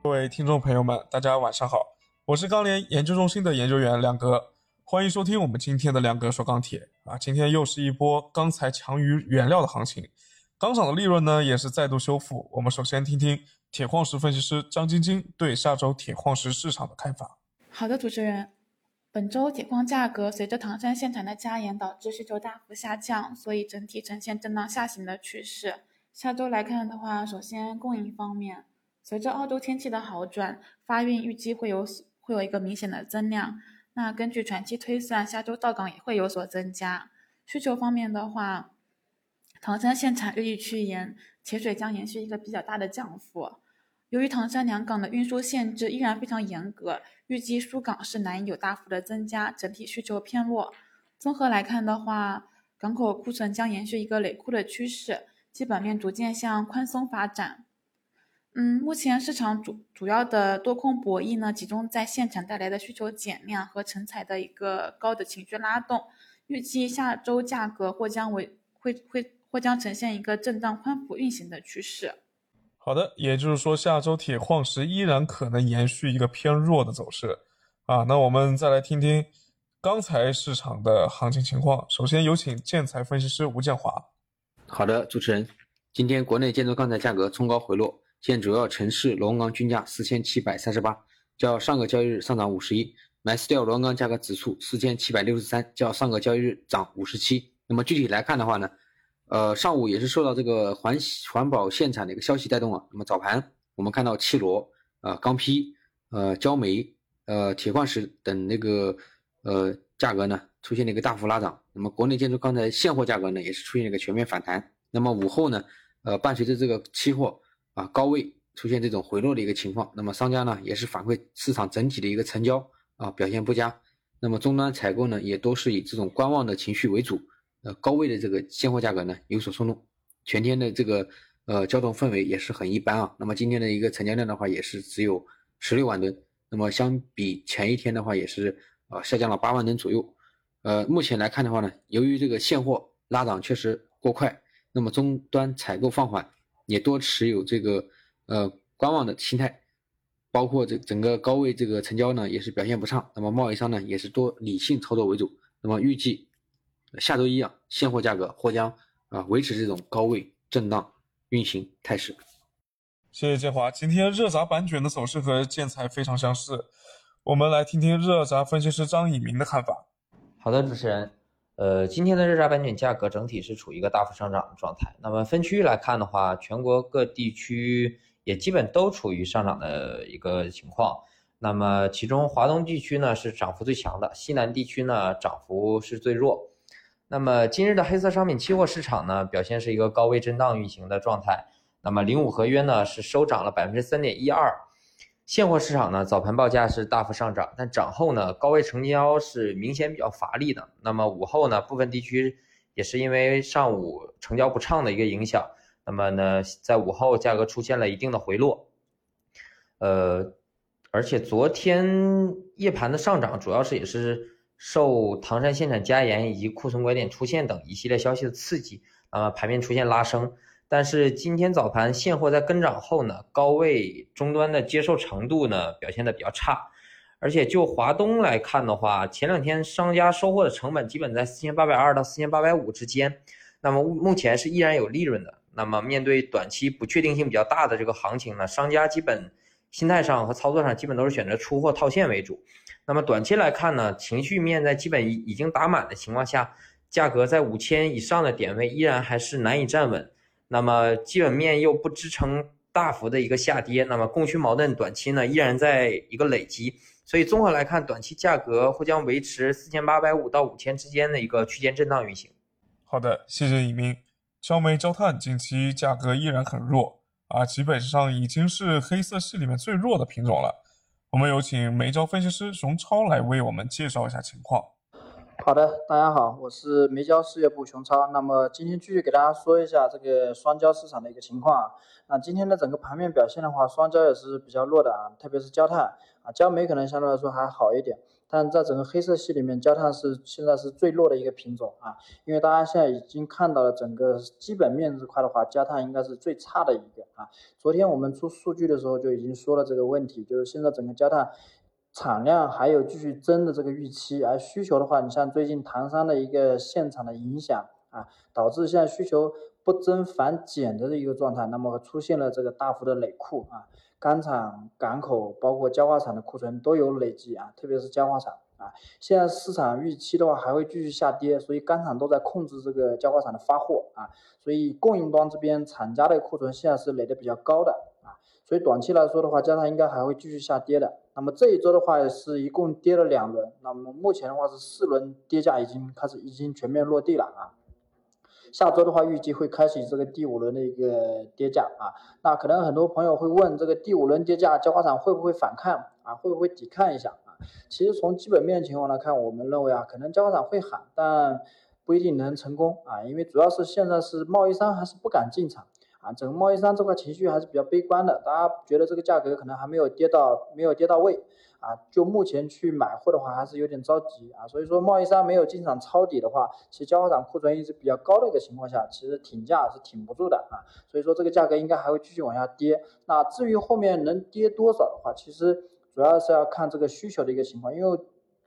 各位听众朋友们，大家晚上好，我是钢联研究中心的研究员亮哥，欢迎收听我们今天的亮哥说钢铁啊。今天又是一波钢材强于原料的行情，钢厂的利润呢也是再度修复。我们首先听听铁矿石分析师张晶晶对下周铁矿石市场的看法。好的，主持人。本周铁矿价格随着唐山限产的加严，导致需求大幅下降，所以整体呈现震荡下行的趋势。下周来看的话，首先供应方面，随着澳洲天气的好转，发运预计会有会有一个明显的增量。那根据船期推算，下周到港也会有所增加。需求方面的话，唐山限产日益趋严，铁水将延续一个比较大的降幅。由于唐山两港的运输限制依然非常严格，预计疏港是难以有大幅的增加，整体需求偏弱。综合来看的话，港口库存将延续一个累库的趋势，基本面逐渐向宽松发展。嗯，目前市场主主要的多空博弈呢，集中在现产带来的需求减量和成材的一个高的情绪拉动。预计下周价格或将为会会或将呈现一个震荡宽幅运行的趋势。好的，也就是说下周铁矿石依然可能延续一个偏弱的走势啊。那我们再来听听钢材市场的行情情况。首先有请建材分析师吴建华。好的，主持人，今天国内建筑钢材价格冲高回落，现主要城市螺纹钢均价四千七百三十八，较上个交易日上涨五十一。MySteel 螺纹钢价格指数四千七百六十三，较上个交易日涨五十七。那么具体来看的话呢？呃，上午也是受到这个环环保限产的一个消息带动啊。那么早盘我们看到汽螺、呃钢坯、呃焦煤、呃铁矿石等那个呃价格呢出现了一个大幅拉涨。那么国内建筑钢材现货价格呢也是出现了一个全面反弹。那么午后呢，呃伴随着这个期货啊高位出现这种回落的一个情况，那么商家呢也是反馈市场整体的一个成交啊表现不佳。那么终端采购呢也都是以这种观望的情绪为主。呃，高位的这个现货价格呢有所松动，全天的这个呃交通氛围也是很一般啊。那么今天的一个成交量的话也是只有十六万吨，那么相比前一天的话也是啊下降了八万吨左右。呃，目前来看的话呢，由于这个现货拉涨确实过快，那么终端采购放缓，也多持有这个呃观望的心态，包括这整个高位这个成交呢也是表现不畅，那么贸易商呢也是多理性操作为主，那么预计。下周一啊，现货价格或将啊维持这种高位震荡运行态势。谢谢建华。今天热轧板卷的走势和建材非常相似，我们来听听热轧分析师张以明的看法。好的，主持人，呃，今天的热轧板卷价格整体是处于一个大幅上涨的状态。那么分区域来看的话，全国各地区也基本都处于上涨的一个情况。那么其中华东地区呢是涨幅最强的，西南地区呢涨幅是最弱。那么今日的黑色商品期货市场呢，表现是一个高位震荡运行的状态。那么零五合约呢是收涨了百分之三点一二，现货市场呢早盘报价是大幅上涨，但涨后呢高位成交是明显比较乏力的。那么午后呢部分地区也是因为上午成交不畅的一个影响，那么呢在午后价格出现了一定的回落。呃，而且昨天夜盘的上涨主要是也是。受唐山限产加严以及库存拐点出现等一系列消息的刺激，那么盘面出现拉升。但是今天早盘现货在跟涨后呢，高位终端的接受程度呢表现的比较差。而且就华东来看的话，前两天商家收货的成本基本在四千八百二到四千八百五之间，那么目前是依然有利润的。那么面对短期不确定性比较大的这个行情呢，商家基本心态上和操作上基本都是选择出货套现为主。那么短期来看呢，情绪面在基本已已经打满的情况下，价格在五千以上的点位依然还是难以站稳。那么基本面又不支撑大幅的一个下跌，那么供需矛盾短期呢依然在一个累积。所以综合来看，短期价格或将维持四千八百五到五千之间的一个区间震荡运行。好的，谢谢以明。焦煤、焦炭近期价格依然很弱啊，基本上已经是黑色系里面最弱的品种了。我们有请煤焦分析师熊超来为我们介绍一下情况。好的，大家好，我是煤焦事业部熊超。那么今天继续给大家说一下这个双焦市场的一个情况啊。那今天的整个盘面表现的话，双焦也是比较弱的啊，特别是焦炭啊，焦煤可能相对来说还好一点。但在整个黑色系里面，焦炭是现在是最弱的一个品种啊，因为大家现在已经看到了整个基本面这块的话，焦炭应该是最差的一个啊。昨天我们出数据的时候就已经说了这个问题，就是现在整个焦炭产量还有继续增的这个预期，而需求的话，你像最近唐山的一个限产的影响啊，导致现在需求不增反减的这一个状态，那么出现了这个大幅的累库啊。钢厂、港口，包括焦化厂的库存都有累积啊，特别是焦化厂啊。现在市场预期的话还会继续下跌，所以钢厂都在控制这个焦化厂的发货啊。所以供应端这边厂家的库存现在是垒的比较高的啊。所以短期来说的话，焦炭应该还会继续下跌的。那么这一周的话是一共跌了两轮，那么目前的话是四轮跌价已经开始，已经全面落地了啊。下周的话，预计会开启这个第五轮的一个跌价啊。那可能很多朋友会问，这个第五轮跌价，焦化厂会不会反抗啊？会不会抵抗一下啊？其实从基本面情况来看，我们认为啊，可能焦化厂会喊，但不一定能成功啊。因为主要是现在是贸易商还是不敢进场啊，整个贸易商这块情绪还是比较悲观的，大家觉得这个价格可能还没有跌到，没有跌到位。啊，就目前去买货的话，还是有点着急啊。所以说，贸易商没有进场抄底的话，其实焦化厂库存一直比较高的一个情况下，其实挺价是挺不住的啊。所以说，这个价格应该还会继续往下跌。那至于后面能跌多少的话，其实主要是要看这个需求的一个情况。因为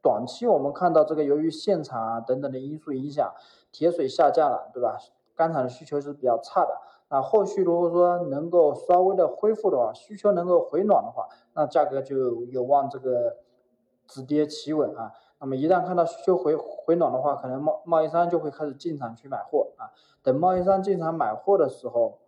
短期我们看到这个由于限产啊等等的因素影响，铁水下降了，对吧？钢厂的需求是比较差的。那后续如果说能够稍微的恢复的话，需求能够回暖的话，那价格就有望这个止跌企稳啊。那么一旦看到需求回回暖的话，可能贸贸易商就会开始进场去买货啊。等贸易商进场买货的时候，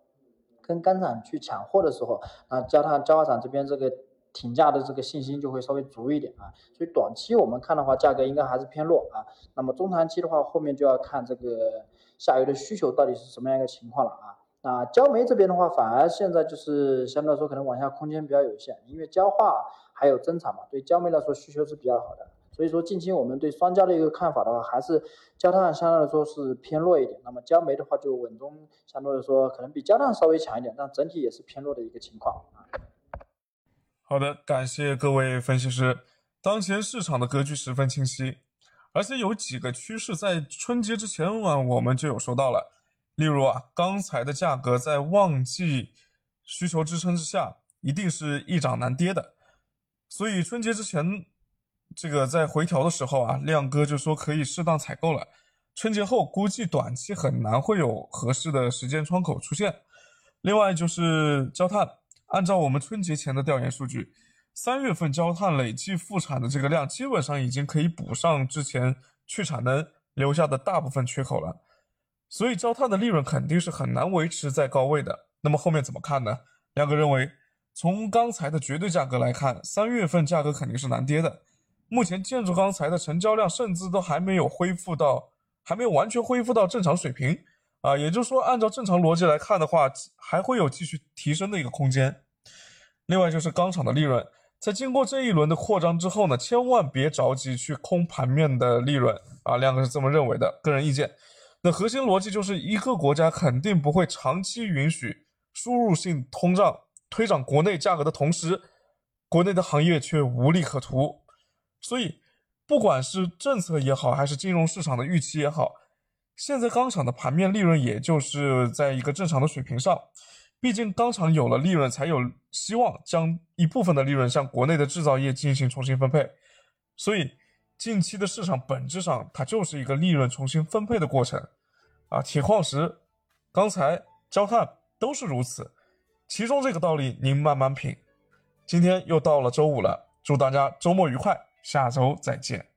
跟钢厂去抢货的时候，那焦炭焦化厂这边这个挺价的这个信心就会稍微足一点啊。所以短期我们看的话，价格应该还是偏弱啊。那么中长期的话，后面就要看这个下游的需求到底是什么样一个情况了啊。那焦煤这边的话，反而现在就是相对来说可能往下空间比较有限，因为焦化还有增产嘛，对焦煤来说需求是比较好的。所以说近期我们对双焦的一个看法的话，还是焦炭相对来说是偏弱一点，那么焦煤的话就稳中相对来说可能比焦炭稍微强一点，但整体也是偏弱的一个情况啊。好的，感谢各位分析师。当前市场的格局十分清晰，而且有几个趋势在春节之前啊我们就有说到了。例如啊，钢材的价格在旺季需求支撑之下，一定是易涨难跌的。所以春节之前，这个在回调的时候啊，亮哥就说可以适当采购了。春节后估计短期很难会有合适的时间窗口出现。另外就是焦炭，按照我们春节前的调研数据，三月份焦炭累计复产的这个量，基本上已经可以补上之前去产能留下的大部分缺口了。所以焦炭的利润肯定是很难维持在高位的。那么后面怎么看呢？亮哥认为，从钢材的绝对价格来看，三月份价格肯定是难跌的。目前建筑钢材的成交量甚至都还没有恢复到，还没有完全恢复到正常水平啊。也就是说，按照正常逻辑来看的话，还会有继续提升的一个空间。另外就是钢厂的利润，在经过这一轮的扩张之后呢，千万别着急去空盘面的利润啊。亮哥是这么认为的，个人意见。那核心逻辑就是，一个国家肯定不会长期允许输入性通胀推涨国内价格的同时，国内的行业却无利可图。所以，不管是政策也好，还是金融市场的预期也好，现在钢厂的盘面利润也就是在一个正常的水平上。毕竟，钢厂有了利润，才有希望将一部分的利润向国内的制造业进行重新分配。所以。近期的市场本质上它就是一个利润重新分配的过程，啊，铁矿石、钢材、焦炭都是如此，其中这个道理您慢慢品。今天又到了周五了，祝大家周末愉快，下周再见。